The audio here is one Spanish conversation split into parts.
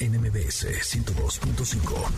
NMBS 102.5.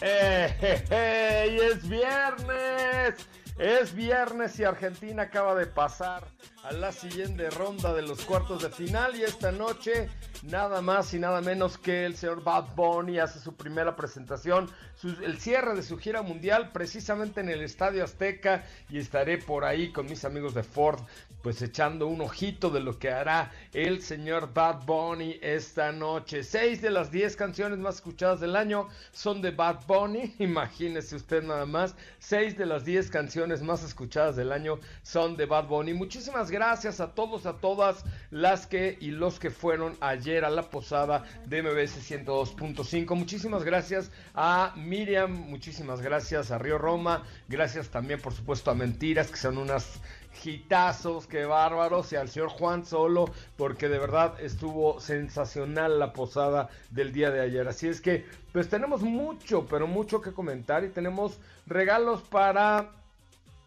¡Eh, y es viernes! Es viernes y Argentina acaba de pasar a la siguiente ronda de los cuartos de final y esta noche nada más y nada menos que el señor Bad Bunny hace su primera presentación, el cierre de su gira mundial precisamente en el Estadio Azteca y estaré por ahí con mis amigos de Ford pues echando un ojito de lo que hará el señor Bad Bunny esta noche. Seis de las diez canciones más escuchadas del año son de Bad Bunny, imagínese usted nada más. Seis de las diez canciones más escuchadas del año son de Bad Bunny. Muchísimas gracias a todos, a todas las que y los que fueron ayer a la posada de MBS 102.5. Muchísimas gracias a Miriam, muchísimas gracias a Río Roma, gracias también por supuesto a Mentiras, que son unas Gitazos, qué bárbaros, y al señor Juan Solo, porque de verdad estuvo sensacional la posada del día de ayer. Así es que, pues tenemos mucho, pero mucho que comentar y tenemos regalos para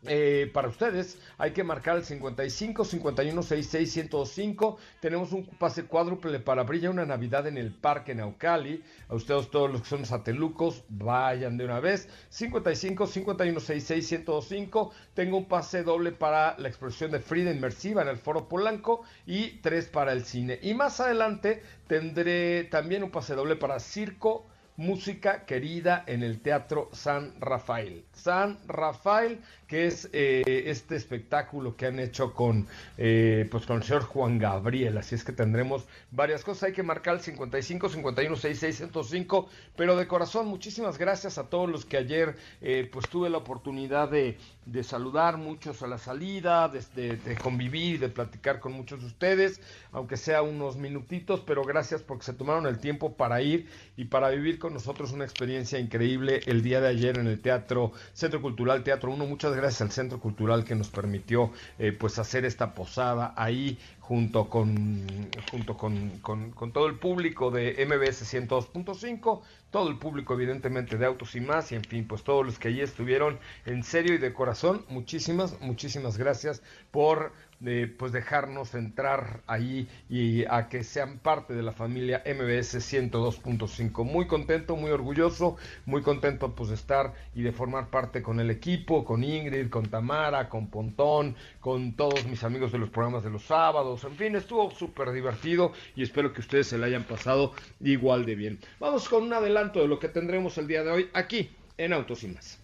eh, para ustedes hay que marcar el 55 51 66 105. Tenemos un pase cuádruple para Brilla una Navidad en el Parque Naucali. A ustedes, todos los que son satelucos, vayan de una vez. 55 51 66 105. Tengo un pase doble para la exposición de Frida Inmersiva en el Foro Polanco y tres para el cine. Y más adelante tendré también un pase doble para Circo música querida en el Teatro San Rafael. San Rafael, que es eh, este espectáculo que han hecho con, eh, pues con el señor Juan Gabriel. Así es que tendremos varias cosas. Hay que marcar el 55 51 66 105. Pero de corazón, muchísimas gracias a todos los que ayer eh, pues tuve la oportunidad de, de, saludar, muchos a la salida, de, de convivir, de platicar con muchos de ustedes, aunque sea unos minutitos, pero gracias porque se tomaron el tiempo para ir y para vivir con nosotros una experiencia increíble el día de ayer en el Teatro Centro Cultural Teatro 1. Muchas gracias al Centro Cultural que nos permitió eh, pues hacer esta posada ahí junto con junto con, con, todo el público de MBS 102.5, todo el público evidentemente de Autos y más, y en fin, pues todos los que allí estuvieron en serio y de corazón, muchísimas, muchísimas gracias por de pues dejarnos entrar ahí y a que sean parte de la familia MBS 102.5. Muy contento, muy orgulloso, muy contento pues de estar y de formar parte con el equipo, con Ingrid, con Tamara, con Pontón, con todos mis amigos de los programas de los sábados. En fin, estuvo súper divertido y espero que ustedes se la hayan pasado igual de bien. Vamos con un adelanto de lo que tendremos el día de hoy aquí en Autos y más.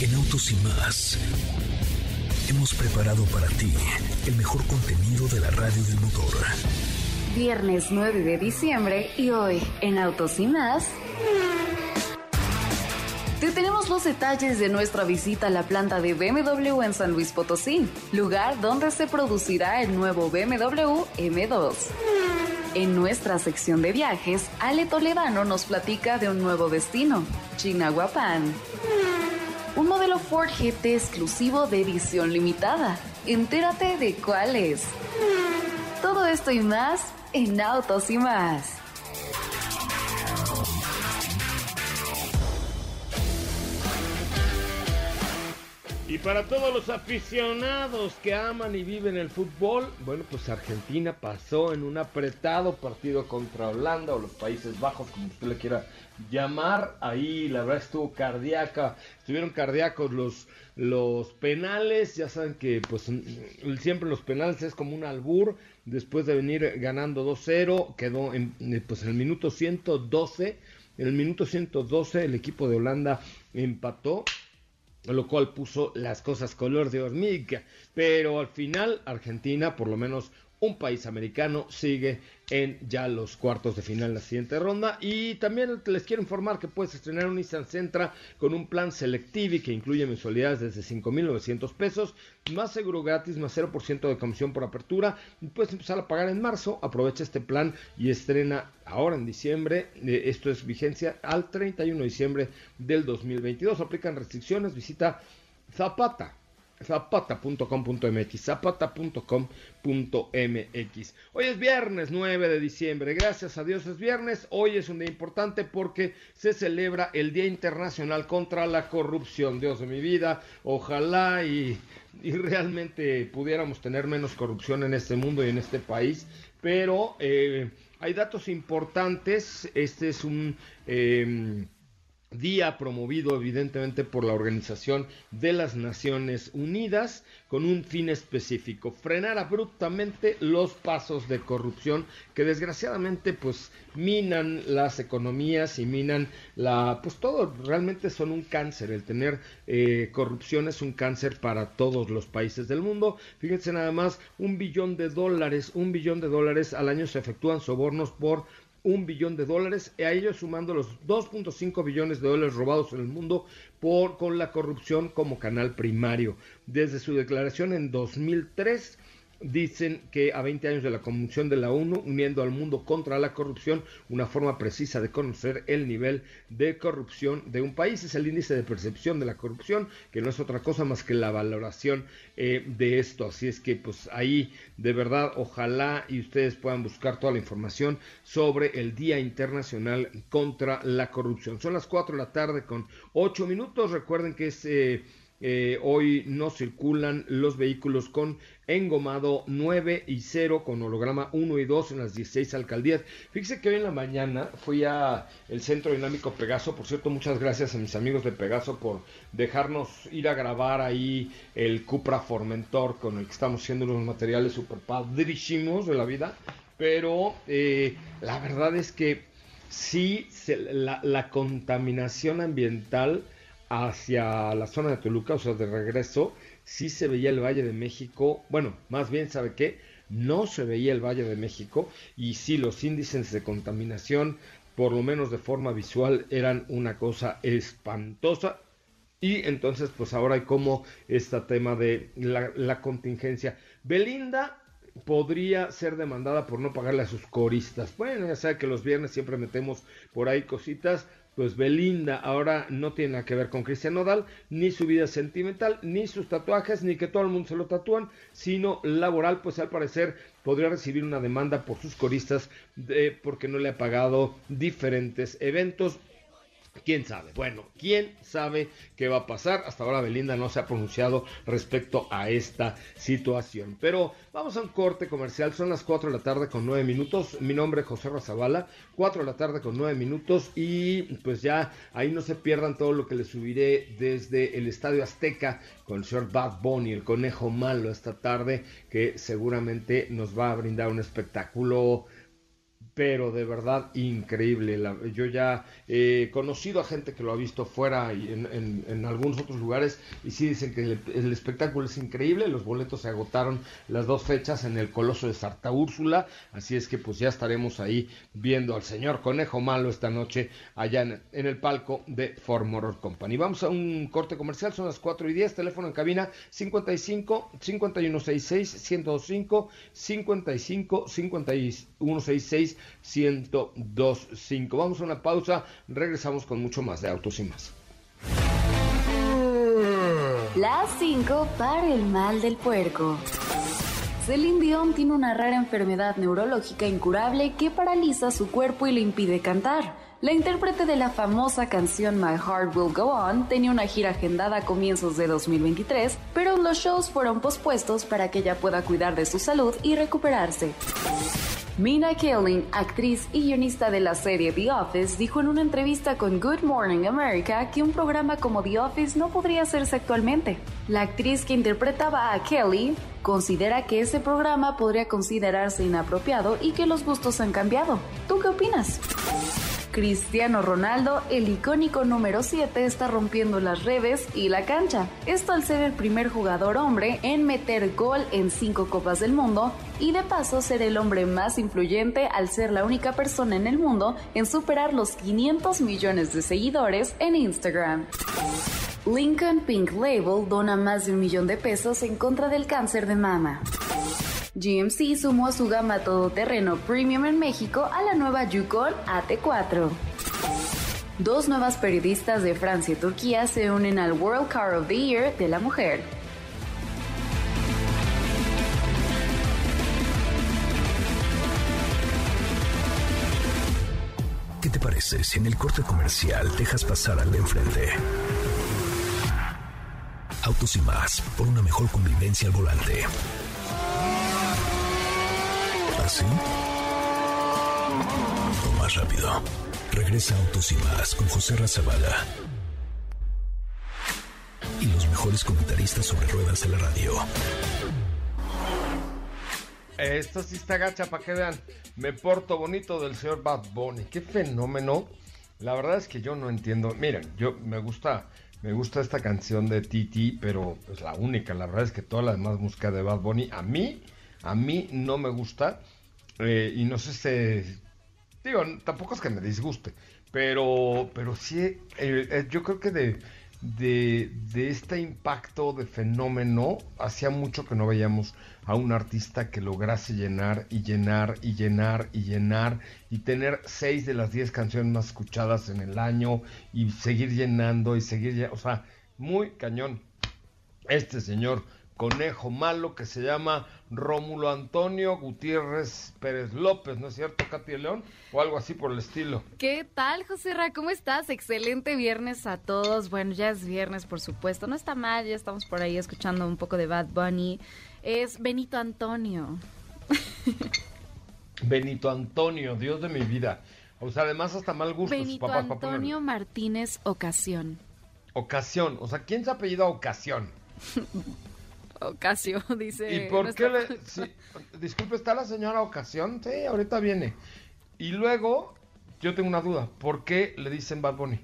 En Autos y más hemos preparado para ti el mejor contenido de la radio del motor. Viernes 9 de diciembre y hoy en Autos y más. Te tenemos los detalles de nuestra visita a la planta de BMW en San Luis Potosí, lugar donde se producirá el nuevo BMW M2. En nuestra sección de viajes, Ale Toledano nos platica de un nuevo destino, Chinahuapan un modelo Ford GT exclusivo de edición limitada. Entérate de cuál es. Todo esto y más en Autos y más. Y para todos los aficionados que aman y viven el fútbol, bueno, pues Argentina pasó en un apretado partido contra Holanda o los Países Bajos, como usted le quiera llamar. Ahí la verdad estuvo cardíaca, estuvieron cardíacos los, los penales. Ya saben que pues siempre los penales es como un albur. después de venir ganando 2-0, quedó en, eh, pues en el minuto 112, en el minuto 112 el equipo de Holanda empató lo cual puso las cosas color de hormiga, pero al final Argentina por lo menos un país americano sigue en ya los cuartos de final la siguiente ronda. Y también les quiero informar que puedes estrenar un Nissan Sentra con un plan Selective que incluye mensualidades desde 5.900 pesos, más seguro gratis, más 0% de comisión por apertura. Y puedes empezar a pagar en marzo. Aprovecha este plan y estrena ahora en diciembre. Eh, esto es vigencia al 31 de diciembre del 2022. Aplican restricciones. Visita Zapata zapata.com.mx, zapata.com.mx. Hoy es viernes 9 de diciembre, gracias a Dios es viernes. Hoy es un día importante porque se celebra el Día Internacional contra la Corrupción. Dios de mi vida, ojalá y, realmente pudiéramos tener menos corrupción en este mundo y en este país, pero eh, hay datos importantes. Este es un... Eh, día promovido evidentemente por la Organización de las Naciones Unidas con un fin específico, frenar abruptamente los pasos de corrupción que desgraciadamente pues minan las economías y minan la pues todo realmente son un cáncer, el tener eh, corrupción es un cáncer para todos los países del mundo. Fíjense nada más, un billón de dólares, un billón de dólares al año se efectúan sobornos por un billón de dólares, a ellos sumando los 2.5 billones de dólares robados en el mundo por, con la corrupción como canal primario. Desde su declaración en 2003, dicen que a 20 años de la Convención de la ONU, uniendo al mundo contra la corrupción, una forma precisa de conocer el nivel de corrupción de un país es el índice de percepción de la corrupción, que no es otra cosa más que la valoración eh, de esto. Así es que pues ahí de verdad ojalá y ustedes puedan buscar toda la información sobre el Día Internacional contra la Corrupción. Son las 4 de la tarde con 8 minutos. Recuerden que es... Eh, eh, hoy no circulan los vehículos con engomado 9 y 0 con holograma 1 y 2 en las 16 alcaldías. Fíjese que hoy en la mañana fui a el Centro Dinámico Pegaso, por cierto, muchas gracias a mis amigos de Pegaso por dejarnos ir a grabar ahí el Cupra Formentor con el que estamos haciendo unos materiales super padrísimos de la vida, pero eh, la verdad es que sí, la, la contaminación ambiental hacia la zona de Toluca, o sea, de regreso, sí se veía el Valle de México, bueno, más bien, ¿sabe qué? No se veía el Valle de México y sí los índices de contaminación, por lo menos de forma visual, eran una cosa espantosa. Y entonces, pues ahora hay como este tema de la, contingencia. Belinda podría ser demandada por no pagarle a sus coristas. Bueno, ya sabe que los viernes siempre metemos por ahí cositas pues Belinda ahora no tiene nada que ver con Cristian Nodal, ni su vida sentimental, ni sus tatuajes, ni que todo el mundo se lo tatúan, sino laboral, pues al parecer podría recibir una demanda por sus coristas de, porque no le ha pagado diferentes eventos. ¿Quién sabe? Bueno, ¿quién sabe qué va a pasar? Hasta ahora Belinda no se ha pronunciado respecto a esta situación. Pero vamos a un corte comercial. Son las 4 de la tarde con 9 minutos. Mi nombre es José Razabala. 4 de la tarde con 9 minutos. Y pues ya ahí no se pierdan todo lo que les subiré desde el Estadio Azteca con el señor Bad Bunny, el conejo malo esta tarde, que seguramente nos va a brindar un espectáculo pero de verdad increíble. yo ya he conocido a gente que lo ha visto fuera y en, algunos otros lugares y sí dicen que el, espectáculo es increíble. Los boletos se agotaron las dos fechas en el Coloso de Sarta Úrsula, así es que pues ya estaremos ahí viendo al señor Conejo Malo esta noche allá en, el palco de Ford Motor Company. Vamos a un corte comercial, son las 4 y 10, teléfono en cabina 55 5166 105 55 5166 1025. Vamos a una pausa, regresamos con mucho más de Autos y más. Las 5 para el mal del puerco. Celine Dion tiene una rara enfermedad neurológica incurable que paraliza su cuerpo y le impide cantar. La intérprete de la famosa canción My Heart Will Go On tenía una gira agendada a comienzos de 2023, pero los shows fueron pospuestos para que ella pueda cuidar de su salud y recuperarse. Mina Kelly, actriz y guionista de la serie The Office, dijo en una entrevista con Good Morning America que un programa como The Office no podría hacerse actualmente. La actriz que interpretaba a Kelly considera que ese programa podría considerarse inapropiado y que los gustos han cambiado. ¿Tú qué opinas? Cristiano Ronaldo, el icónico número 7, está rompiendo las redes y la cancha. Esto al ser el primer jugador hombre en meter gol en cinco Copas del Mundo y de paso ser el hombre más influyente al ser la única persona en el mundo en superar los 500 millones de seguidores en Instagram. Lincoln Pink Label dona más de un millón de pesos en contra del cáncer de mama. GMC sumó su gama todoterreno premium en México a la nueva Yukon AT4. Dos nuevas periodistas de Francia y Turquía se unen al World Car of the Year de la mujer. ¿Qué te parece si en el corte comercial dejas pasar al de enfrente? Autos y más, por una mejor convivencia al volante. ¿Así? Más rápido. Regresa Autos y más con José Razabala. Y los mejores comentaristas sobre ruedas de la radio. Esto sí está gacha para que vean. Me porto bonito del señor Bad Bunny. Qué fenómeno. La verdad es que yo no entiendo. Miren, yo me gusta, me gusta esta canción de Titi, pero es la única. La verdad es que toda la demás música de Bad Bunny a mí, a mí no me gusta. Eh, y no sé si, digo, tampoco es que me disguste, pero, pero sí, eh, eh, yo creo que de, de, de este impacto de fenómeno, hacía mucho que no veíamos a un artista que lograse llenar y llenar y llenar y llenar y tener seis de las diez canciones más escuchadas en el año y seguir llenando y seguir, o sea, muy cañón. Este señor conejo malo que se llama Rómulo Antonio Gutiérrez Pérez López, ¿no es cierto, Katy León? O algo así por el estilo. ¿Qué tal, José Ra? ¿Cómo estás? Excelente viernes a todos. Bueno, ya es viernes, por supuesto. No está mal, ya estamos por ahí escuchando un poco de Bad Bunny. Es Benito Antonio. Benito Antonio, Dios de mi vida. O sea, además hasta mal gusto. Benito Antonio Martínez Ocasión. Ocasión, o sea, ¿quién se apellida Ocasión? Ocasio, dice. ¿Y por qué le.? disculpe, ¿está la señora Ocasión? Sí, ahorita viene. Y luego, yo tengo una duda. ¿Por qué le dicen Bad Bunny?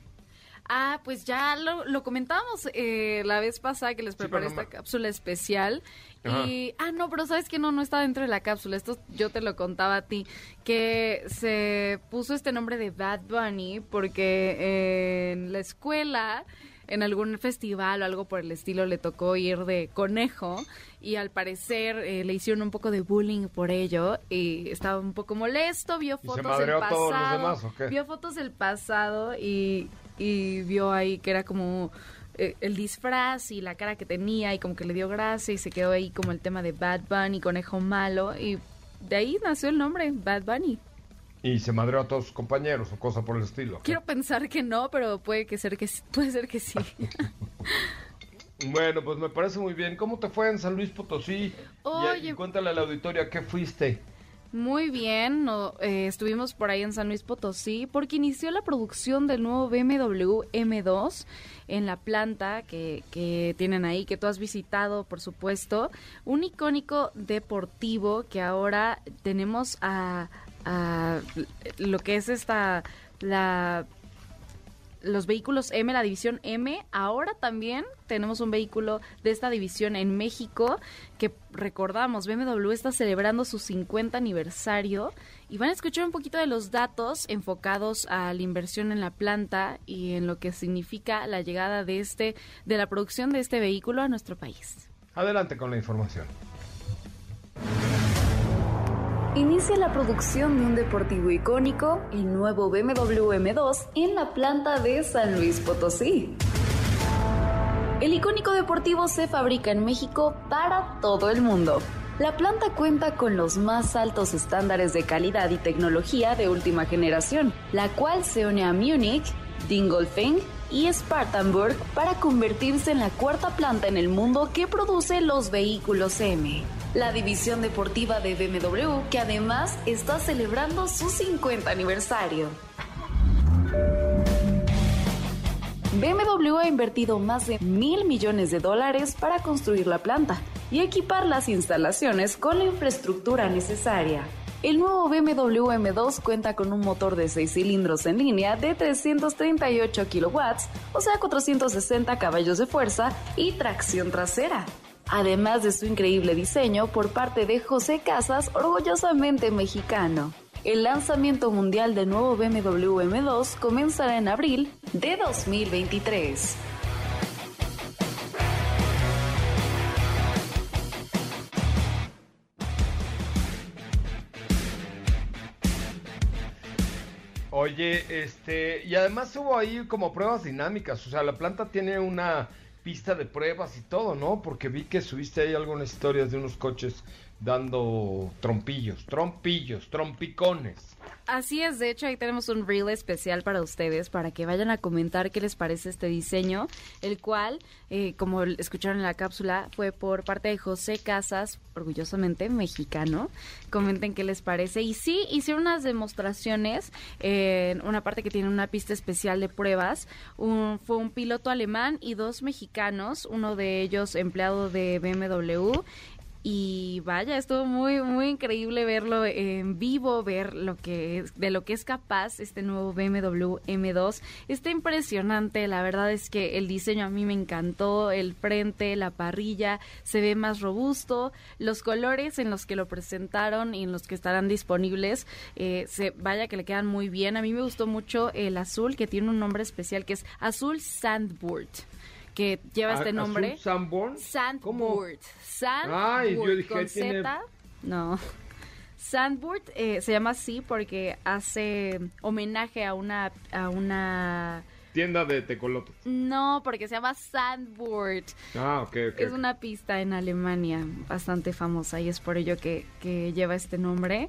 Ah, pues ya lo, comentábamos eh, la vez pasada que les preparé esta cápsula especial. Y, ah, no, pero sabes que no, no está dentro de la cápsula. Esto yo te lo contaba a ti. Que se puso este nombre de Bad Bunny porque en la escuela en algún festival o algo por el estilo le tocó ir de conejo y al parecer eh, le hicieron un poco de bullying por ello y estaba un poco molesto, vio fotos del pasado, vio fotos del pasado y, y vio ahí que era como eh, el disfraz y la cara que tenía y como que le dio gracia y se quedó ahí como el tema de Bad Bunny, conejo malo y de ahí nació el nombre Bad Bunny. Y se madreó a todos sus compañeros o cosa por el estilo. Quiero pensar que no, pero puede que ser que puede ser que sí. bueno, pues me parece muy bien. ¿Cómo te fue en San Luis Potosí? Oye, cuéntale a la auditoria qué fuiste. Muy bien, no, eh, estuvimos por ahí en San Luis Potosí porque inició la producción del nuevo BMW M2 en la planta que, que tienen ahí, que tú has visitado, por supuesto. Un icónico deportivo que ahora tenemos a, a lo que es esta la los vehículos M, la división M. Ahora también tenemos un vehículo de esta división en México que recordamos, BMW está celebrando su 50 aniversario y van a escuchar un poquito de los datos enfocados a la inversión en la planta y en lo que significa la llegada de este de la producción de este vehículo a nuestro país. Adelante con la información. Inicia la producción de un deportivo icónico, el nuevo BMW M2, en la planta de San Luis Potosí. El icónico deportivo se fabrica en México para todo el mundo. La planta cuenta con los más altos estándares de calidad y tecnología de última generación, la cual se une a Múnich, Dingolfing y Spartanburg para convertirse en la cuarta planta en el mundo que produce los vehículos M. la división deportiva de BMW que además está celebrando su 50 aniversario. BMW ha invertido más de mil millones de dólares para construir la planta y equipar las instalaciones con la infraestructura necesaria. El nuevo BMW M2 cuenta con un motor de 6 cilindros en línea de 338 kilowatts, o sea 460 caballos de fuerza y tracción trasera. Además de su increíble diseño por parte de José Casas, orgullosamente mexicano. El lanzamiento mundial del nuevo BMW M2 comenzará en abril de 2023. Oye, este, y además hubo ahí como pruebas dinámicas, o sea, la planta tiene una pista de pruebas y todo, ¿no? Porque vi que subiste ahí algunas historias de unos coches dando trompillos, trompillos, trompicones. Así es, de hecho ahí tenemos un reel especial para ustedes, para que vayan a comentar qué les parece este diseño, el cual, eh, como escucharon en la cápsula, fue por parte de José Casas, orgullosamente mexicano. Comenten qué les parece. Y sí, hicieron unas demostraciones en una parte que tiene una pista especial de pruebas. fue un piloto alemán y dos mexicanos, uno de ellos empleado de BMW y vaya, estuvo muy muy increíble verlo en vivo, ver lo que de lo que es capaz este nuevo BMW M2. Está impresionante, la verdad es que el diseño a mí me encantó, el frente, la parrilla se ve más robusto, los colores en los que lo presentaron y en los que estarán disponibles, eh, se vaya que le quedan muy bien. A mí me gustó mucho el azul que tiene un nombre especial que es azul sandboard que lleva este nombre. Sanborn? Sandboard. Sandboard con Z. No. Sandboard eh, se llama así porque hace homenaje a una a una tienda de tecolotes. No, porque se llama Sandboard. Ah, ok, ok. Es una pista en Alemania bastante famosa y es por ello que, que lleva este nombre.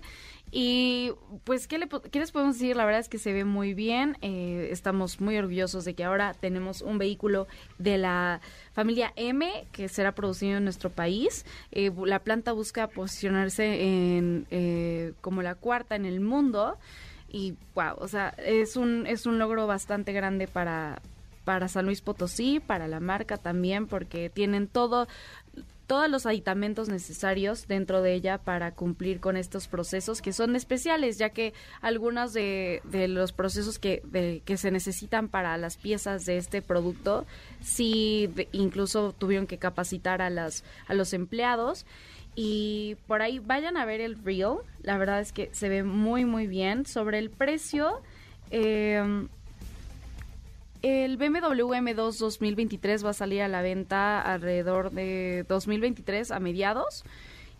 Y pues, ¿qué, les podemos decir? La verdad es que se ve muy bien. Eh, estamos muy orgullosos de que ahora tenemos un vehículo de la familia M que será producido en nuestro país. Eh, la planta busca posicionarse en, eh, como la cuarta en el mundo. Y wow, o sea, es un, es un logro bastante grande para, para San Luis Potosí, para la marca también, porque tienen todo todos los aditamentos necesarios dentro de ella para cumplir con estos procesos que son especiales, ya que algunos de, los procesos que, que se necesitan para las piezas de este producto, sí incluso tuvieron que capacitar a, las, a los empleados. Y por ahí vayan a ver el reel, la verdad es que se ve muy muy bien. Sobre el precio, eh, el BMW M2 2023 va a salir a la venta alrededor de 2023 a mediados.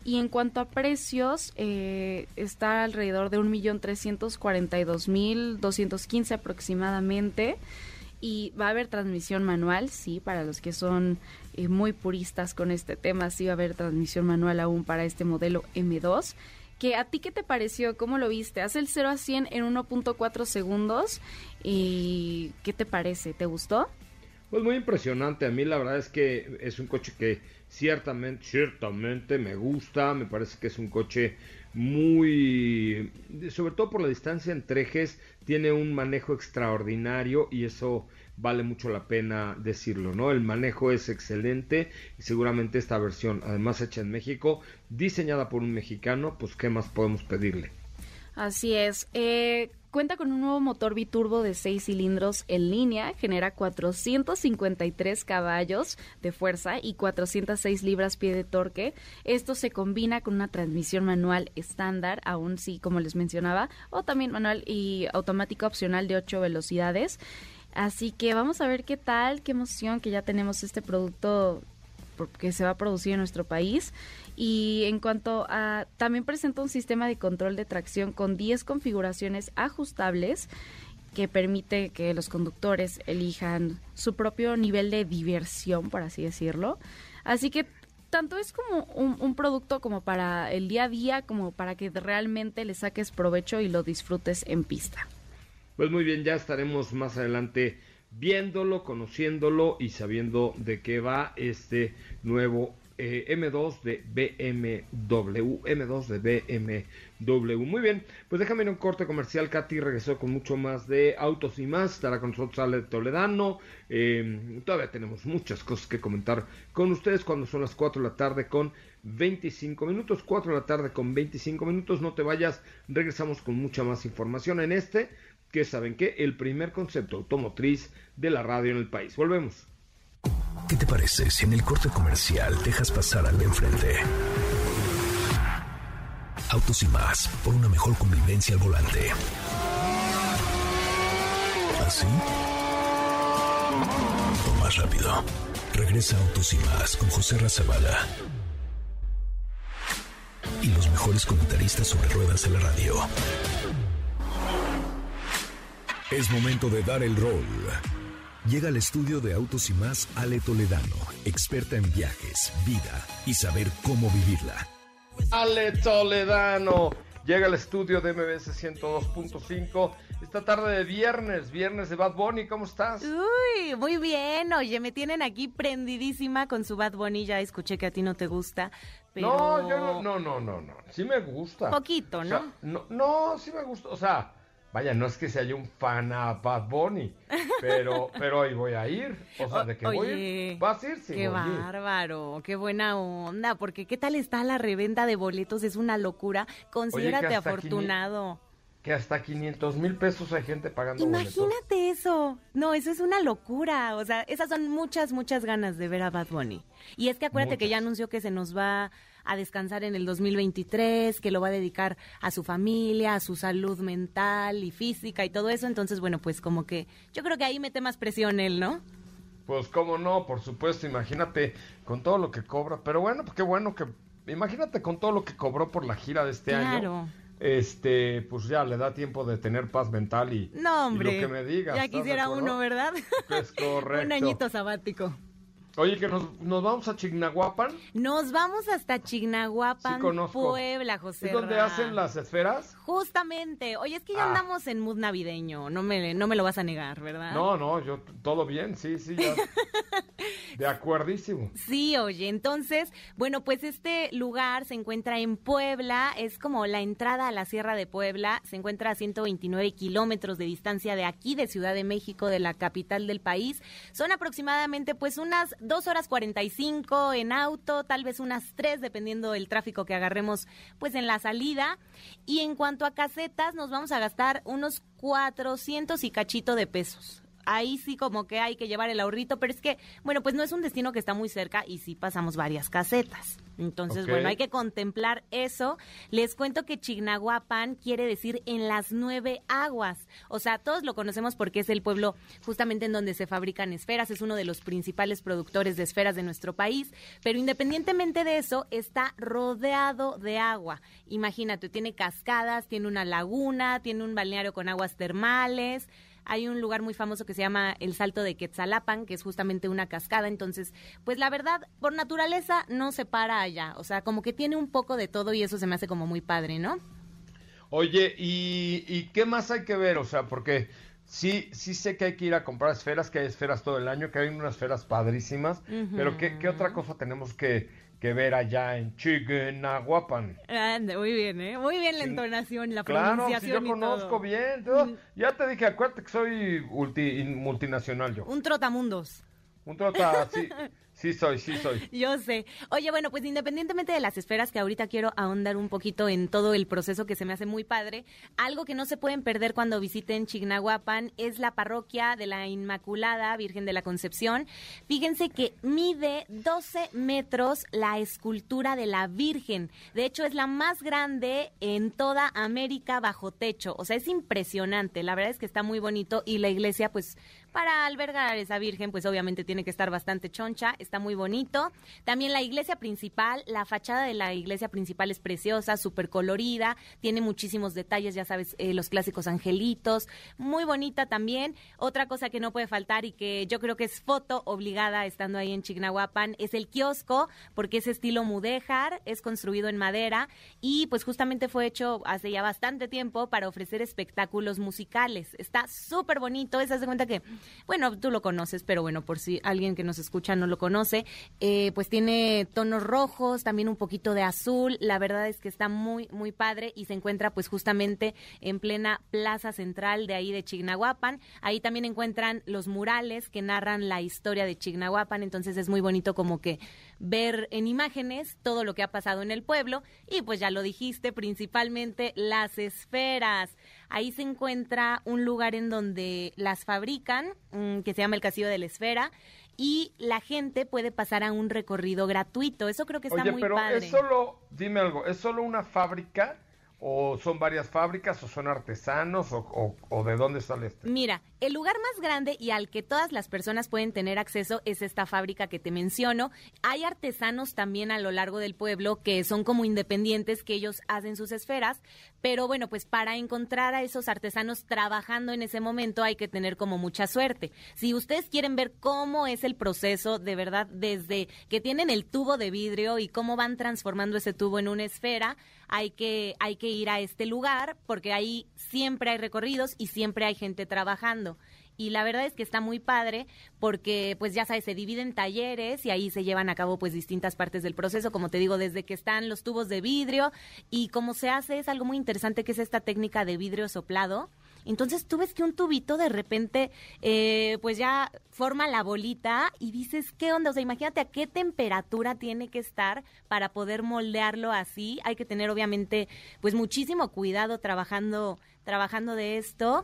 Y en cuanto a precios, eh, está alrededor de 1.342.215 aproximadamente. Y va a haber transmisión manual, sí, para los que son eh, muy puristas con este tema, sí va a haber transmisión manual aún para este modelo M2 que a ti qué te pareció, cómo lo viste, hace el 0 a 100 en 1.4 segundos y ¿qué te parece? ¿Te gustó? Pues muy impresionante, a mí la verdad es que es un coche que ciertamente, ciertamente me gusta, me parece que es un coche muy, sobre todo por la distancia entre ejes, tiene un manejo extraordinario y eso vale mucho la pena decirlo, ¿no? El manejo es excelente y seguramente esta versión, además hecha en México, diseñada por un mexicano, pues ¿qué más podemos pedirle? Así es. Eh, cuenta con un nuevo motor biturbo de 6 cilindros en línea, genera 453 caballos de fuerza y 406 libras pie de torque. Esto se combina con una transmisión manual estándar, aún sí, como les mencionaba, o también manual y automática opcional de 8 velocidades. Así que vamos a ver qué tal, qué emoción que ya tenemos este producto que se va a producir en nuestro país. Y en cuanto a, también presenta un sistema de control de tracción con 10 configuraciones ajustables que permite que los conductores elijan su propio nivel de diversión, por así decirlo. Así que tanto es como un, un, producto como para el día a día, como para que realmente le saques provecho y lo disfrutes en pista. Pues muy bien, ya estaremos más adelante viéndolo, conociéndolo y sabiendo de qué va este nuevo eh, M2 de BMW, M2 de BMW. Muy bien, pues déjame ir un corte comercial. Katy regresó con mucho más de autos y más. Estará con nosotros Ale Toledano. Eh, todavía tenemos muchas cosas que comentar con ustedes cuando son las 4 de la tarde con 25 minutos. 4 de la tarde con 25 minutos. No te vayas, regresamos con mucha más información en este, que saben que el primer concepto automotriz de la radio en el país. Volvemos. ¿Qué te parece si en el corte comercial dejas pasar al de enfrente? Autos y más, por una mejor convivencia al volante. ¿Así? O más rápido. Regresa Autos y más con José Razabala. Y los mejores comentaristas sobre ruedas en la radio. Es momento de dar el rol. Llega al estudio de Autos y más Ale Toledano, experta en viajes, vida y saber cómo vivirla. Ale Toledano llega al estudio de MBS 102.5 esta tarde de viernes, viernes de Bad Bunny. ¿Cómo estás? Uy, muy bien. Oye, me tienen aquí prendidísima con su Bad Bunny. Ya escuché que a ti no te gusta. Pero... No, yo no, no, no, no, no. Sí me gusta. Poquito, ¿no? O sea, no, no, sí me gusta. O sea, Vaya, no es que sea yo un fan a Bad Bunny, pero, pero hoy voy a ir. O sea, de que voy a ir, vas a ir, sí Qué voy bárbaro, qué buena onda, porque qué tal está la reventa de boletos, es una locura. Considérate afortunado. Que hasta 500 mil pesos hay gente pagando Imagínate boletos. eso. No, eso es una locura. O sea, esas son muchas, muchas ganas de ver a Bad Bunny. Y es que acuérdate que ya anunció que se nos va a descansar en el 2023, que lo va a dedicar a su familia, a su salud mental y física y todo eso. Entonces, bueno, pues como que yo creo que ahí mete más presión él, ¿no? Pues cómo no, por supuesto, imagínate con todo lo que cobra. Pero bueno, pues qué bueno que... Imagínate con todo lo que cobró por la gira de este año. Claro. Este, pues ya le da tiempo de tener paz mental y, No, hombre. y lo que me digas. Ya ¿estás de quisiera uno, ¿verdad? Es correcto. Un añito sabático. Oye, que nos, nos vamos a Chignahuapan. Nos vamos hasta Chignahuapan, Sí. Puebla, José. ¿Es donde Ra. hacen las esferas? Justamente. Oye, es que ya Ah. andamos en mood navideño. No me, no me lo vas a negar, ¿verdad? No, no, yo todo bien, sí, sí, ya. De acuerdísimo. Sí, oye, entonces, bueno, pues este lugar se encuentra en Puebla, es como la entrada a la Sierra de Puebla, se encuentra a 129 kilómetros de distancia de aquí, de Ciudad de México, de la capital del país. Son aproximadamente pues unas 2 horas 45 en auto, tal vez unas 3, dependiendo del tráfico que agarremos pues en la salida. Y en cuanto a casetas, nos vamos a gastar unos 400 y cachito de pesos ahí sí como que hay que llevar el ahorrito, pero es que, bueno, pues no es un destino que está muy cerca y sí pasamos varias casetas. Entonces, bueno, hay que contemplar eso. Les cuento que Chignahuapan quiere decir en las nueve aguas. O sea, todos lo conocemos porque es el pueblo justamente en donde se fabrican esferas, es uno de los principales productores de esferas de nuestro país, pero independientemente de eso, está rodeado de agua. Imagínate, tiene cascadas, tiene una laguna, tiene un balneario con aguas termales. Hay un lugar muy famoso que se llama el Salto de Quetzalapan, que es justamente una cascada. Entonces, pues la verdad, por naturaleza no se para allá. O sea, como que tiene un poco de todo y eso se me hace como muy padre, ¿no? Oye, ¿y, y qué más hay que ver? O sea, porque sí, sí sé que hay que ir a comprar esferas, que hay esferas todo el año, que hay unas esferas padrísimas, pero ¿qué, qué otra cosa tenemos que, que ver allá en Chignahuapan? Anda, muy bien, ¿eh? Muy bien la entonación, la Claro, si pronunciación yo y conozco todo. bien. yo- ya te dije, acuérdate que soy multi- multinacional yo. Un trotamundos. Un trota, sí, sí soy, sí soy. Yo sé. Oye, bueno, pues independientemente de las esferas, que ahorita quiero ahondar un poquito en todo el proceso que se me hace muy padre, algo que no se pueden perder cuando visiten Chignahuapan es la parroquia de la Inmaculada Virgen de la Concepción. Fíjense que mide 12 metros la escultura de la Virgen. De hecho, es la más grande en toda América bajo techo. O sea, es impresionante. La verdad es que está muy bonito y la iglesia, pues, para albergar a esa Virgen, pues obviamente tiene que estar bastante choncha, está muy bonito. También la iglesia principal, la fachada de la iglesia principal es preciosa, súper colorida, tiene muchísimos detalles, ya sabes, eh, los clásicos angelitos, muy bonita también. Otra cosa que no puede faltar y que yo creo que es foto obligada estando ahí en Chignahuapan es el kiosco, porque es estilo mudéjar, es construido en madera y pues justamente fue hecho hace ya bastante tiempo para ofrecer espectáculos musicales. Está súper bonito, haz de cuenta que bueno, tú lo conoces, pero bueno, por si alguien que nos escucha no lo conoce, eh, pues tiene tonos rojos, también un poquito de azul. La verdad es que está muy, muy padre y se encuentra pues justamente en plena plaza central de ahí de Chignahuapan. Ahí también encuentran los murales que narran la historia de Chignahuapan, entonces es muy bonito como que ver en imágenes todo lo que ha pasado en el pueblo y pues ya lo dijiste, principalmente las esferas. Ahí se encuentra un lugar en donde las fabrican, mm, que se llama el Castillo de la Esfera, y la gente puede pasar a un recorrido gratuito. Eso creo que está Oye, muy pero padre. es solo, dime algo, ¿es solo una fábrica o son varias fábricas o son artesanos o, o- o de dónde sale este? Mira, el lugar más grande y al que todas las personas pueden tener acceso es esta fábrica que te menciono. Hay artesanos también a lo largo del pueblo que son como independientes, que ellos hacen sus esferas, pero bueno, pues para encontrar a esos artesanos trabajando en ese momento hay que tener como mucha suerte. Si ustedes quieren ver cómo es el proceso, de verdad, desde que tienen el tubo de vidrio y cómo van transformando ese tubo en una esfera, hay que, hay que ir a este lugar porque ahí siempre hay recorridos y siempre hay gente trabajando. Y la verdad es que está muy padre porque, pues ya sabes, se dividen talleres y ahí se llevan a cabo pues distintas partes del proceso, como te digo, desde que están los tubos de vidrio y cómo se hace es algo muy interesante que es esta técnica de vidrio soplado. Entonces tú ves que un tubito de repente eh, pues ya forma la bolita y dices, ¿qué onda? O sea, imagínate a qué temperatura tiene que estar para poder moldearlo así. Hay que tener obviamente pues muchísimo cuidado trabajando, trabajando de esto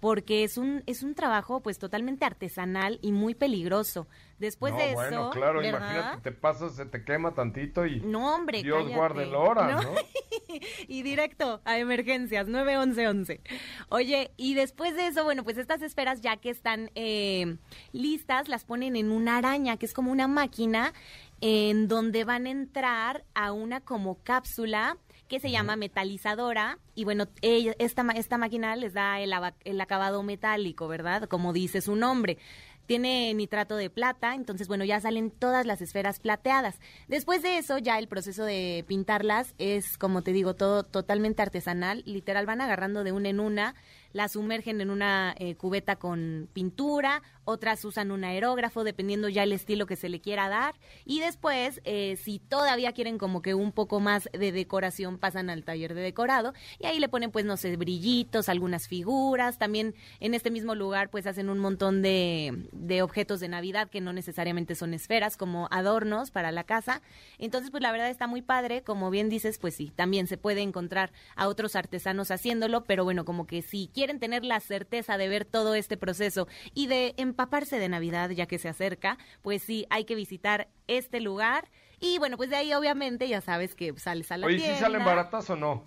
porque es un es un trabajo pues totalmente artesanal y muy peligroso. Después no, de bueno, eso, claro, ¿verdad? imagínate, te pasas, se te quema tantito y No, hombre, Dios cállate. guarde el hora, No. ¿no? y directo a emergencias, 91111. Oye, y después de eso, bueno, pues estas esferas ya que están eh, listas, las ponen en una araña, que es como una máquina en donde van a entrar a una como cápsula que se llama metalizadora y bueno, ella- esta, esta máquina les da el, el acabado metálico, ¿verdad? Como dice su nombre. Tiene nitrato de plata, entonces bueno, ya salen todas las esferas plateadas. Después de eso, ya el proceso de pintarlas es, como te digo, todo totalmente artesanal. Literal, van agarrando de una en una, la sumergen en una eh, cubeta con pintura, otras usan un aerógrafo, dependiendo ya el estilo que se le quiera dar. Y después, eh, si todavía quieren como que un poco más de decoración, pasan al taller de decorado y ahí le ponen, pues, no sé, brillitos, algunas figuras. También en este mismo lugar, pues, hacen un montón de, de objetos de Navidad que no necesariamente son esferas, como adornos para la casa. Entonces, pues, la verdad está muy padre. Como bien dices, pues sí, también se puede encontrar a otros artesanos haciéndolo, pero bueno, como que si quieren tener la certeza de ver todo este proceso y de empaparse de Navidad ya que se acerca, pues sí, hay que visitar este lugar. Y bueno, pues de ahí obviamente ya sabes que sales a la Oye, ¿sí tienda. salen baratas o no?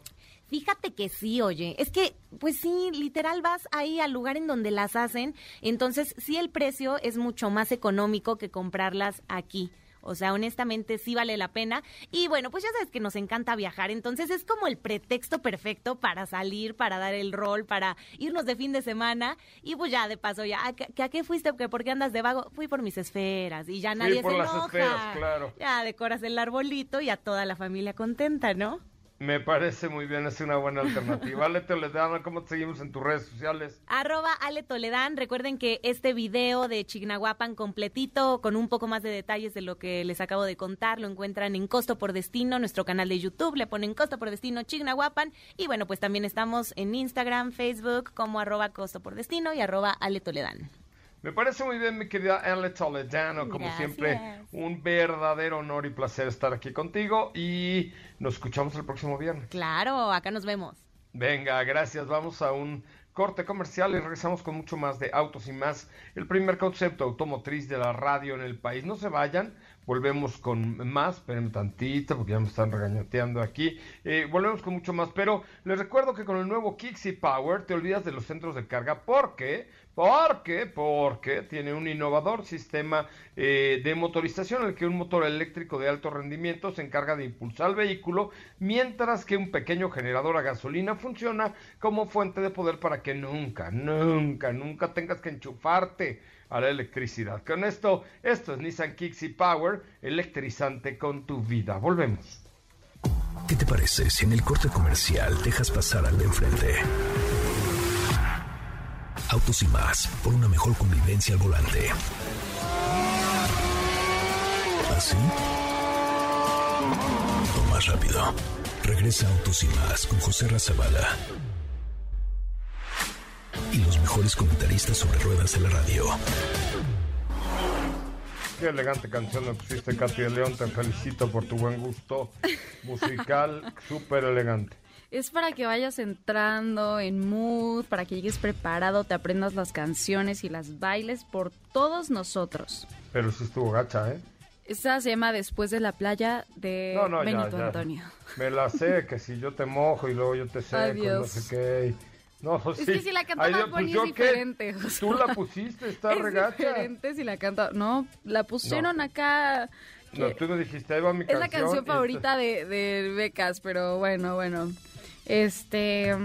Fíjate que sí, oye, es que, pues sí, literal vas ahí al lugar en donde las hacen, entonces sí el precio es mucho más económico que comprarlas aquí. O sea, honestamente sí vale la pena. Y bueno, pues ya sabes que nos encanta viajar, entonces es como el pretexto perfecto para salir, para dar el rol, para irnos de fin de semana. Y pues ya de paso, ya, ¿a qué, a qué fuiste? ¿Que ¿Por qué andas de vago? Fui por mis esferas y ya nadie por se las enoja. esferas, claro. Ya decoras el arbolito y a toda la familia contenta, ¿no? Me parece muy bien, es una buena alternativa. Ale Toledano, ¿cómo te seguimos en tus redes sociales? Arroba Ale Toledán. Recuerden que este video de Chignahuapan completito, con un poco más de detalles de lo que les acabo de contar, lo encuentran en Costo por Destino, nuestro canal de YouTube. Le ponen Costo por Destino Chignahuapan. Y bueno, pues también estamos en Instagram, Facebook, como arroba Costo por Destino y arroba Ale Toledán. Me parece muy bien, mi querida Ale Toledano. Como Gracias. siempre, un verdadero honor y placer estar aquí contigo. Y nos escuchamos el próximo viernes. Claro, acá nos vemos. Venga, gracias. Vamos a un corte comercial y regresamos con mucho más de autos y más. El primer concepto automotriz de la radio en el país. No se vayan. Volvemos con más, espérenme tantito porque ya me están regañoteando aquí. Eh, volvemos con mucho más, pero les recuerdo que con el nuevo Kixi Power te olvidas de los centros de carga porque, porque, porque tiene un innovador sistema eh, de motorización en el que un motor eléctrico de alto rendimiento se encarga de impulsar el vehículo, mientras que un pequeño generador a gasolina funciona como fuente de poder para que nunca, nunca, nunca tengas que enchufarte a la electricidad. Con esto, esto es Nissan Kixi Power, electrizante con tu vida. Volvemos. ¿Qué te parece si en el corte comercial dejas pasar al de enfrente? Autos y más, por una mejor convivencia al volante. ¿Así? O más rápido. Regresa Autos y más con José Razabala. Y los mejores comentaristas sobre ruedas de la radio. Qué elegante canción me pusiste, Katy de León. Te felicito por tu buen gusto musical, súper elegante. Es para que vayas entrando en mood, para que llegues preparado, te aprendas las canciones y las bailes por todos nosotros. Pero sí estuvo gacha, ¿eh? Esta se llama Después de la playa de No, no, Benito ya. Antonio. Me la sé, que si yo te mojo y luego yo te seco, y no Adiós. sé qué. No, Es sí. que si la canta Ay, Bad pues es diferente. Tú la pusiste, está es regacha. diferente si la canta. No, la pusieron acá. No, tú me dijiste, ahí va mi es la canción. canción y favorita de, de Becas, pero bueno, bueno. Este.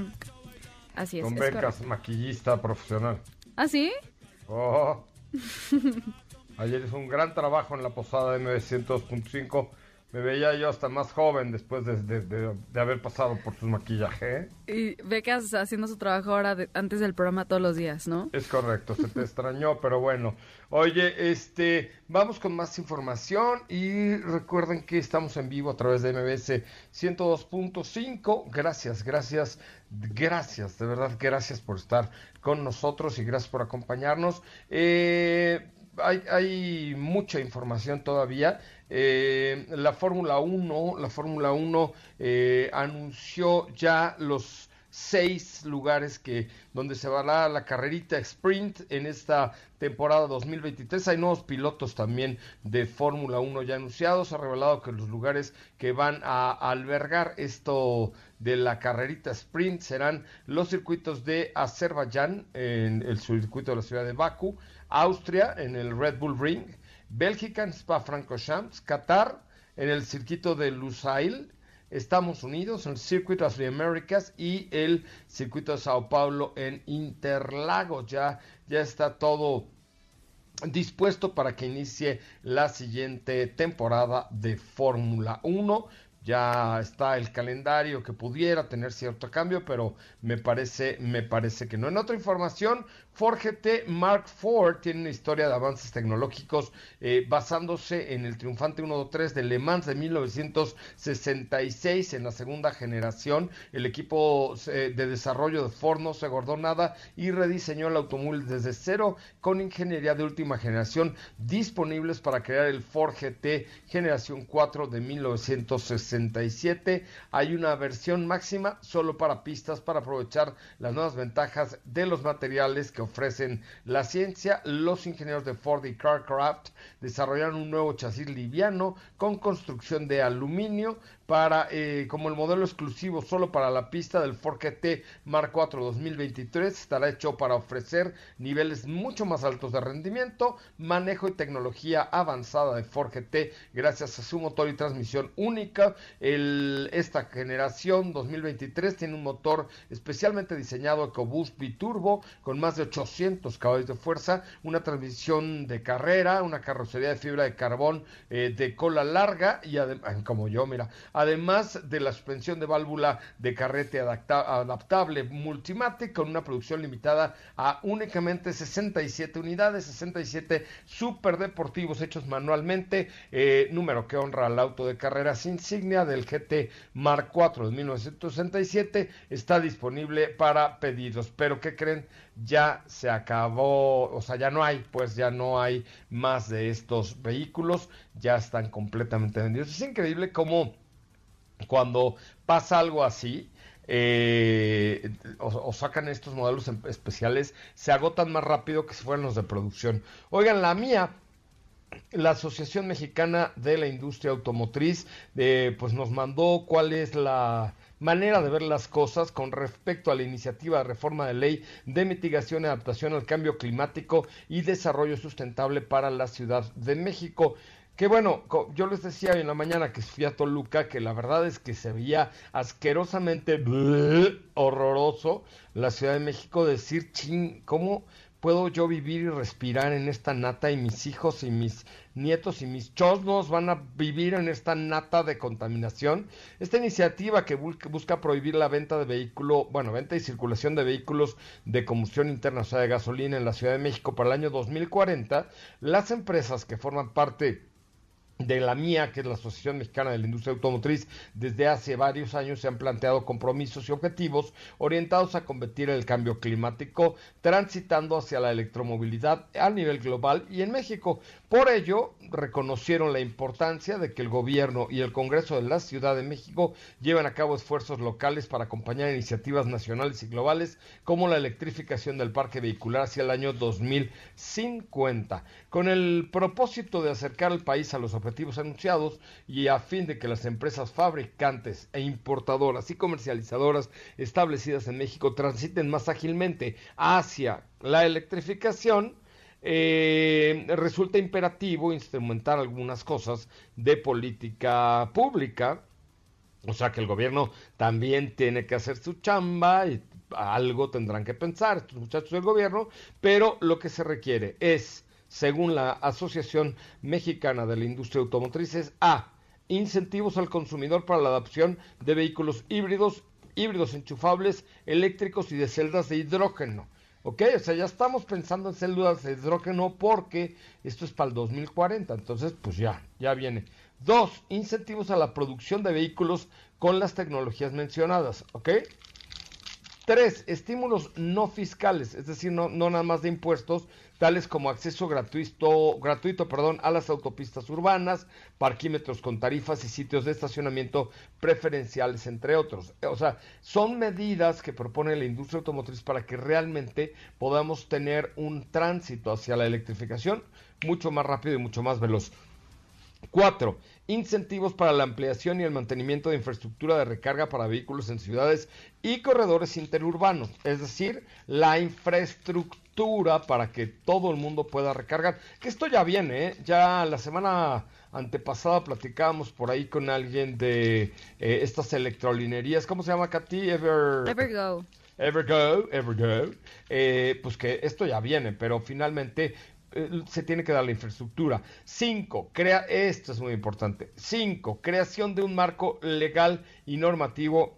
Así es. Con es becas, correcto. maquillista profesional. ¿Ah, sí? Oh. Ayer hizo un gran trabajo en la posada de 900.5. Me veía yo hasta más joven después de, de- de- de haber pasado por su maquillaje. Y Becas haciendo su trabajo ahora de- antes del programa todos los días, ¿no? Es correcto, se te extrañó, pero bueno. Oye, este, vamos con más información y recuerden que estamos en vivo a través de MBS 102.5. Gracias, gracias, gracias, de verdad, gracias por estar con nosotros y gracias por acompañarnos. Eh, hay, hay mucha información todavía. Eh, la Fórmula 1, la Fórmula 1 eh, anunció ya los seis lugares que donde se va la carrerita sprint en esta temporada 2023. Hay nuevos pilotos también de Fórmula 1 ya anunciados. Ha revelado que los lugares que van a albergar esto de la carrerita sprint serán los circuitos de Azerbaiyán, en el circuito de la ciudad de Bakú, Austria, en el Red Bull Ring, Bélgica, en Spa-Francorchamps, Qatar, en el circuito de Lusail, Estados Unidos, en el Circuit of the Americas y el circuito de Sao Paulo en Interlagos. Ya, ya está todo dispuesto para que inicie la siguiente temporada de Fórmula 1. Ya está el calendario que pudiera tener cierto cambio, pero me parece, me parece que no. En otra información, Ford GT Mark IV tiene una historia de avances tecnológicos eh, basándose en el triunfante 123 de Le Mans de 1966 en la segunda generación. El equipo eh, de desarrollo de Ford no se guardó nada y rediseñó el automóvil desde cero con ingeniería de última generación disponibles para crear el Ford GT generación 4 de 1967. Hay una versión máxima solo para pistas para aprovechar las nuevas ventajas de los materiales que ofrecen la ciencia. Los ingenieros de Ford y Carcraft desarrollaron un nuevo chasis liviano con construcción de aluminio para eh, como el modelo exclusivo solo para la pista del Ford GT Mark IV 2023 estará hecho para ofrecer niveles mucho más altos de rendimiento, manejo y tecnología avanzada de Ford GT gracias a su motor y transmisión única. Esta generación 2023 tiene un motor especialmente diseñado EcoBoost biturbo con más de 800 caballos de fuerza, una transmisión de carrera, una carrocería de fibra de carbón eh, de cola larga y como yo, mira, además de la suspensión de válvula de carrete adapta adaptable Multimatic con una producción limitada a únicamente 67 unidades, 67 super deportivos hechos manualmente, eh, número que honra al auto de carreras insignia del GT Mark IV de 1967, está disponible para pedidos, pero ¿qué creen? Ya se acabó, o sea, ya no hay, pues ya no hay más de estos vehículos, ya están completamente vendidos. Es increíble cómo cuando pasa algo así, eh, o, o, sacan estos modelos especiales, se agotan más rápido que si fueran los de producción. Oigan, la mía, la Asociación Mexicana de la Industria Automotriz, eh, pues nos mandó cuál es la manera de ver las cosas con respecto a la iniciativa de reforma de ley de mitigación y adaptación al cambio climático y desarrollo sustentable para la Ciudad de México. Que bueno, yo les decía en la mañana que fui a Toluca que la verdad es que se veía asquerosamente horroroso la Ciudad de México decir, ching, ¿cómo puedo yo vivir y respirar en esta nata y mis hijos y mis nietos y mis chosnos van a vivir en esta nata de contaminación. Esta iniciativa que busca prohibir la venta de vehículo, bueno, venta y circulación de vehículos de combustión interna, o sea, de gasolina en la Ciudad de México para el año 2040, las empresas que forman parte de la mía, que es la Asociación Mexicana de la Industria Automotriz, desde hace varios años se han planteado compromisos y objetivos orientados a combatir el cambio climático, transitando hacia la electromovilidad a nivel global y en México. Por ello, reconocieron la importancia de que el gobierno y el Congreso de la Ciudad de México lleven a cabo esfuerzos locales para acompañar iniciativas nacionales y globales como la electrificación del parque vehicular hacia el año 2050, con el propósito de acercar al país a los objetivos anunciados y a fin de que las empresas fabricantes e importadoras y comercializadoras establecidas en México transiten más ágilmente hacia la electrificación, eh, resulta imperativo instrumentar algunas cosas de política pública. O sea que el gobierno también tiene que hacer su chamba y algo tendrán que pensar estos muchachos del gobierno, pero lo que se requiere es, según la Asociación Mexicana de la Industria Automotriz, es A. Incentivos al consumidor para la adopción de vehículos híbridos, híbridos enchufables, eléctricos y de celdas de hidrógeno. ¿Ok? O sea, ya estamos pensando en células de hidrógeno porque esto es para el 2040. Entonces, pues ya, ya viene. Dos, incentivos a la producción de vehículos con las tecnologías mencionadas. ¿Ok? Tres, estímulos no fiscales, es decir, no, no nada más de impuestos, tales como acceso gratuito, gratuito perdón, a las autopistas urbanas, parquímetros con tarifas y sitios de estacionamiento preferenciales, entre otros. O sea, son medidas que propone la industria automotriz para que realmente podamos tener un tránsito hacia la electrificación mucho más rápido y mucho más veloz. Cuatro, incentivos para la ampliación y el mantenimiento de infraestructura de recarga para vehículos en ciudades y corredores interurbanos, es decir, la infraestructura para que todo el mundo pueda recargar. Que esto ya viene, ¿eh? ya la semana antepasada platicábamos por ahí con alguien de eh, estas electrolinerías, ¿cómo se llama Katy? Ever... Evergo. Evergo, Evergo, eh, pues que esto ya viene, pero finalmente eh, se tiene que dar la infraestructura. Cinco, crea, esto es muy importante. Cinco, creación de un marco legal y normativo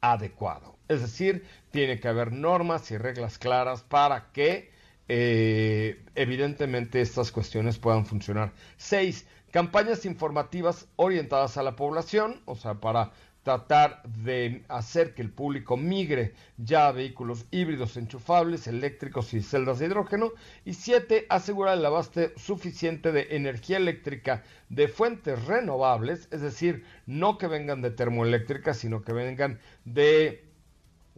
adecuado. Es decir, tiene que haber normas y reglas claras para que eh, evidentemente estas cuestiones puedan funcionar. Seis, campañas informativas orientadas a la población, o sea, para tratar de hacer que el público migre ya a vehículos híbridos enchufables, eléctricos y celdas de hidrógeno. Y siete, asegurar el abaste suficiente de energía eléctrica de fuentes renovables, es decir, no que vengan de termoeléctrica, sino que vengan de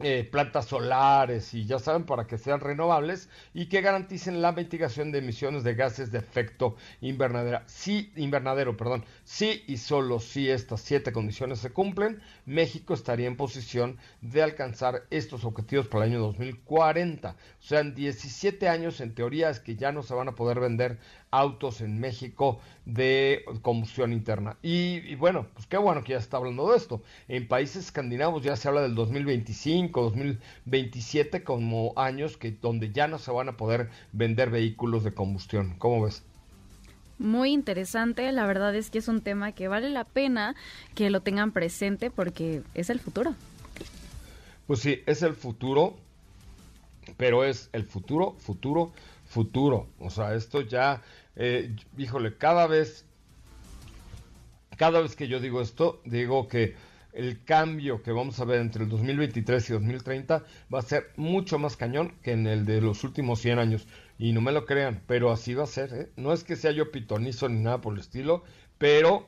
eh, plantas solares y ya saben, para que sean renovables y que garanticen la mitigación de emisiones de gases de efecto invernadero. Sí, invernadero, perdón. Sí y solo si estas siete condiciones se cumplen, México estaría en posición de alcanzar estos objetivos para el año 2040. O sea, en 17 años, en teoría, es que ya no se van a poder vender autos en México de combustión interna. Y, bueno, pues qué bueno que ya está hablando de esto. En países escandinavos ya se habla del 2025, 2027 como años que donde ya no se van a poder vender vehículos de combustión. ¿Cómo ves? Muy interesante, la verdad es que es un tema que vale la pena que lo tengan presente porque es el futuro. Pues sí, es el futuro, pero es el futuro, futuro, futuro. O sea, esto ya eh, híjole, cada vez, cada vez que yo digo esto, digo que el cambio que vamos a ver entre el 2023 y 2030 va a ser mucho más cañón que en el de los últimos 100 años. Y no me lo crean, pero así va a ser. ¿eh? No es que sea yo pitonizo ni nada por el estilo, pero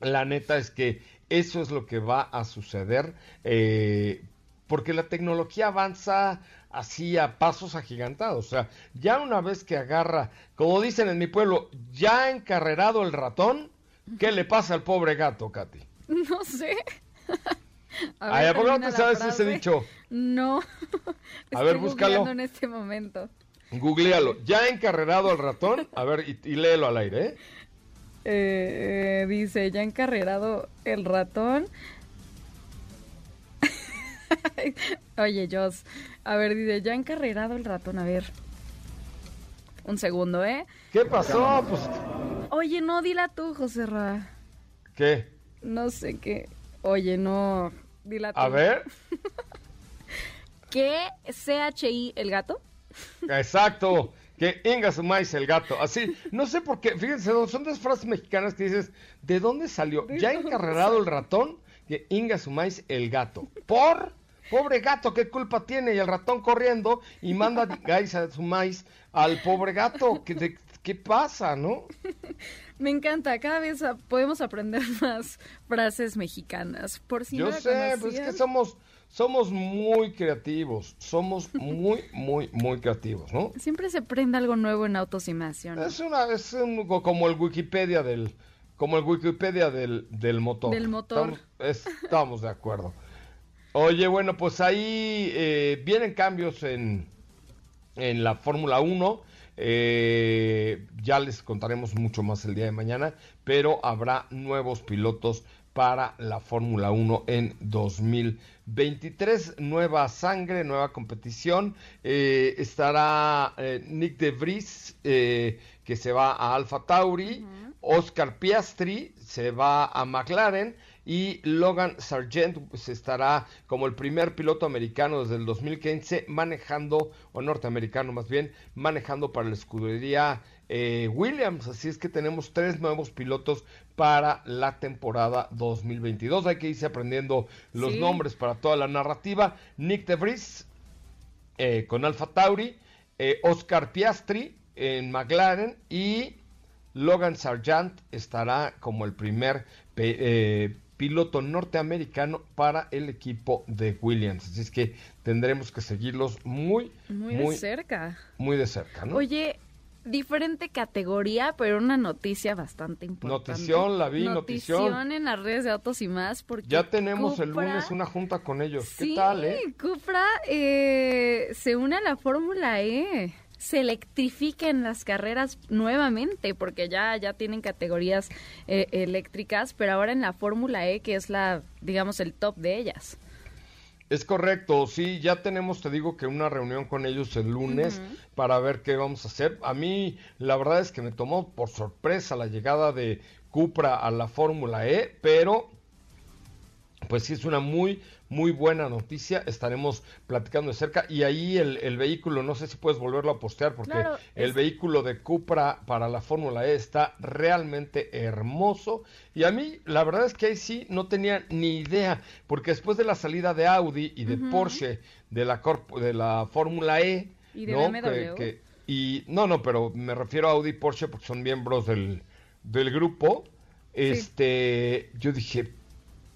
la neta es que eso es lo que va a suceder. Eh, porque la tecnología avanza así a pasos agigantados. O sea, ya una vez que agarra, como dicen en mi pueblo, ya encarrerado el ratón, ¿qué le pasa al pobre gato, Katy? No sé. A ver, ¿por qué no te sabes ese dicho? No. a ver, búscalo. en este momento. Googlealo. Ya encarrerado al ratón. A ver, y, léelo al aire, ¿eh? ¿eh? dice, ya encarrerado el ratón. Oye, Jos, a ver, dice, ya encarrerado el ratón, a ver. Un segundo, ¿eh? ¿Qué pasó? Pues, Oye, no, dila tú, José Ra. ¿qué? No sé qué. Oye, no, dila tú. A ver. ¿Qué CHI el gato? Exacto. Que Inga Sumais el gato. Así, no sé por qué. Fíjense, son dos frases mexicanas que dices, ¿de dónde salió? Ya encarrerado el ratón, que Inga Sumais el gato. ¿Por? Pobre gato, ¿qué culpa tiene? Y el ratón corriendo y manda a Sumais al pobre gato. ¿Qué, de- qué pasa, no? Me encanta, cada vez podemos aprender más frases mexicanas. Por si no Yo la sé, pues es conocían. que somos, somos muy creativos. Somos muy, muy, muy creativos, ¿no? Siempre se aprende algo nuevo en autos y más, ¿sí o no? Es una, es un- como el Wikipedia del, como el Wikipedia del, del motor. Del motor. Estamos, es- estamos de acuerdo. Oye, bueno, pues ahí eh, vienen cambios en, en la Fórmula 1. eh, ya les contaremos mucho más el día de mañana, pero habrá nuevos pilotos para la Fórmula 1 en 2023. Nueva sangre, nueva competición. Eh, estará Nick de Vries, que se va a Alfa Tauri. Oscar Piastri se va a McLaren. Y Logan Sargent pues, estará como el primer piloto americano desde el 2015 manejando, o norteamericano más bien, manejando para la escudería eh, Williams. Así es que tenemos tres nuevos pilotos para la temporada 2022. Hay que irse aprendiendo los Sí. nombres para toda la narrativa. Nick de Vries eh, con Alfa Tauri, eh, Oscar Piastri en McLaren y Logan Sargent estará como el primer eh, piloto norteamericano para el equipo de Williams. Así es que tendremos que seguirlos muy, Muy, muy, de cerca. muy de cerca, ¿no? Oye, diferente categoría, pero una noticia bastante importante. Notición, la vi, notición. en las redes de autos y más, porque ya tenemos el lunes una junta con ellos. ¿Qué tal, eh? Cupra eh, se une a la Fórmula E. Se electrifiquen las carreras nuevamente, porque ya, ya tienen categorías eh, eléctricas, pero ahora en la Fórmula E, que es la, digamos, el top de ellas. Es correcto, sí, ya tenemos, te digo que una reunión con ellos el lunes para ver qué vamos a hacer. A mí, la verdad es que me tomó por sorpresa la llegada de Cupra a la Fórmula E, pero pues sí es una muy, muy buena noticia. Estaremos platicando de cerca y ahí el, el vehículo, no sé si puedes volverlo a postear porque Claro, el es- vehículo de Cupra para la Fórmula E está realmente hermoso. Y a mí, la verdad es que ahí sí no tenía ni idea, porque después de la salida de Audi y de Porsche de la, corp- de la Fórmula E, Y de ¿no? BMW. Que- que- y no, no, pero me refiero a Audi y Porsche porque son miembros del, del grupo. Este, yo dije,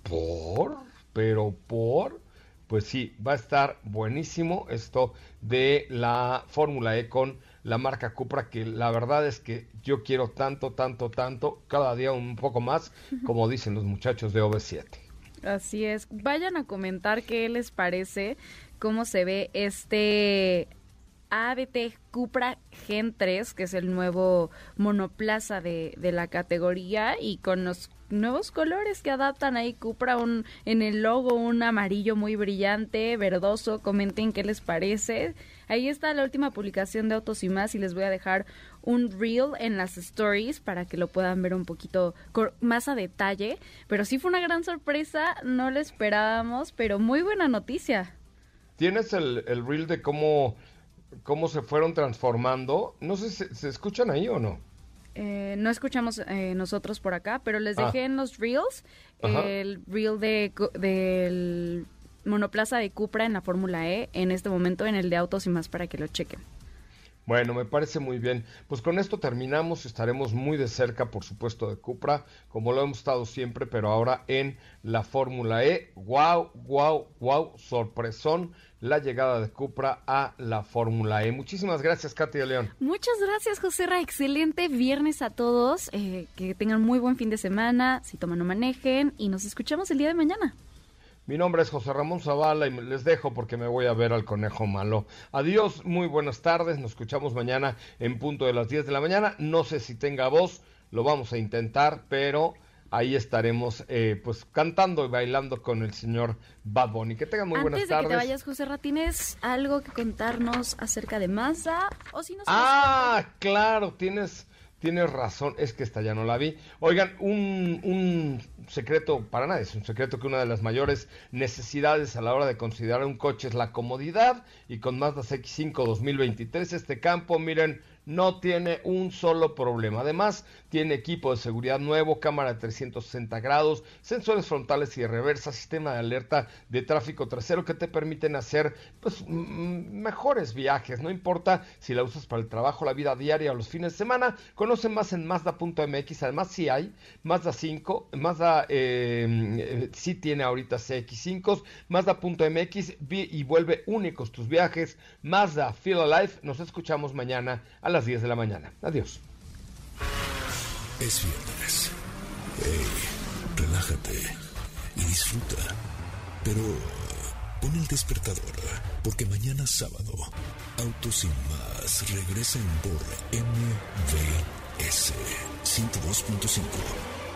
¿por? ¿Pero por? Pues sí, va a estar buenísimo esto de la Fórmula E con la marca Cupra, que la verdad es que yo quiero tanto, tanto, tanto, cada día un poco más, como dicen los muchachos de OV7. Así es. Vayan a comentar qué les parece, cómo se ve este ABT Cupra Gen 3, que es el nuevo monoplaza de, de la categoría y con los nuevos colores que adaptan ahí Cupra un, en el logo un amarillo muy brillante, verdoso, comenten qué les parece. Ahí está la última publicación de Autos y más y les voy a dejar un reel en las stories para que lo puedan ver un poquito más a detalle, pero sí fue una gran sorpresa, no lo esperábamos, pero muy buena noticia. ¿Tienes el, el reel de cómo, cómo se fueron transformando? No sé, ¿se, se escuchan ahí o no? Eh, no escuchamos eh, nosotros por acá, pero les Ah. dejé en los reels Ajá. el reel de, del monoplaza de Cupra en la Fórmula E en este momento en el de autos y más para que lo chequen. Bueno, me parece muy bien. Pues con esto terminamos. Estaremos muy de cerca, por supuesto, de Cupra, como lo hemos estado siempre, pero ahora en la Fórmula E. ¡Wow, wow, wow! Sorpresón la llegada de Cupra a la Fórmula E. Muchísimas gracias, Katy de León. Muchas gracias, José Ra. Excelente viernes a todos. Eh, que tengan muy buen fin de semana. Si toman, no manejen. Y nos escuchamos el día de mañana. Mi nombre es José Ramón Zavala y les dejo porque me voy a ver al conejo malo. Adiós, muy buenas tardes. Nos escuchamos mañana en punto de las 10 de la mañana. No sé si tenga voz, lo vamos a intentar, pero ahí estaremos eh, pues cantando y bailando con el señor Bad Bunny. Que tengan muy buenas Antes tardes. de que te vayas, José Ra, ¿tienes algo que contarnos acerca de Mazda? O si no Ah, claro, tienes, tienes razón, es que esta ya no la vi. Oigan, un, un secreto, para nada es un secreto que una de las mayores necesidades a la hora de considerar un coche es la comodidad y con Mazda CX5 2023 este campo, miren, no tiene un solo problema. Además, tiene equipo de seguridad nuevo, cámara de 360 grados, sensores frontales y de reversa, sistema de alerta de tráfico trasero que te permiten hacer pues mejores viajes. No importa si la usas para el trabajo, la vida diaria o los fines de semana. Conoce más en Mazda.mx. Además, sí hay Mazda 5, Mazda eh, sí tiene ahorita CX5, Mazda.mx y vuelve únicos tus viajes. Mazda Feel Alive. Nos escuchamos mañana a las 10 de la mañana. Adiós. Es viernes. Hey, relájate y disfruta. Pero pon el despertador, porque mañana sábado, Autos sin más regresa en por MVS 102.5.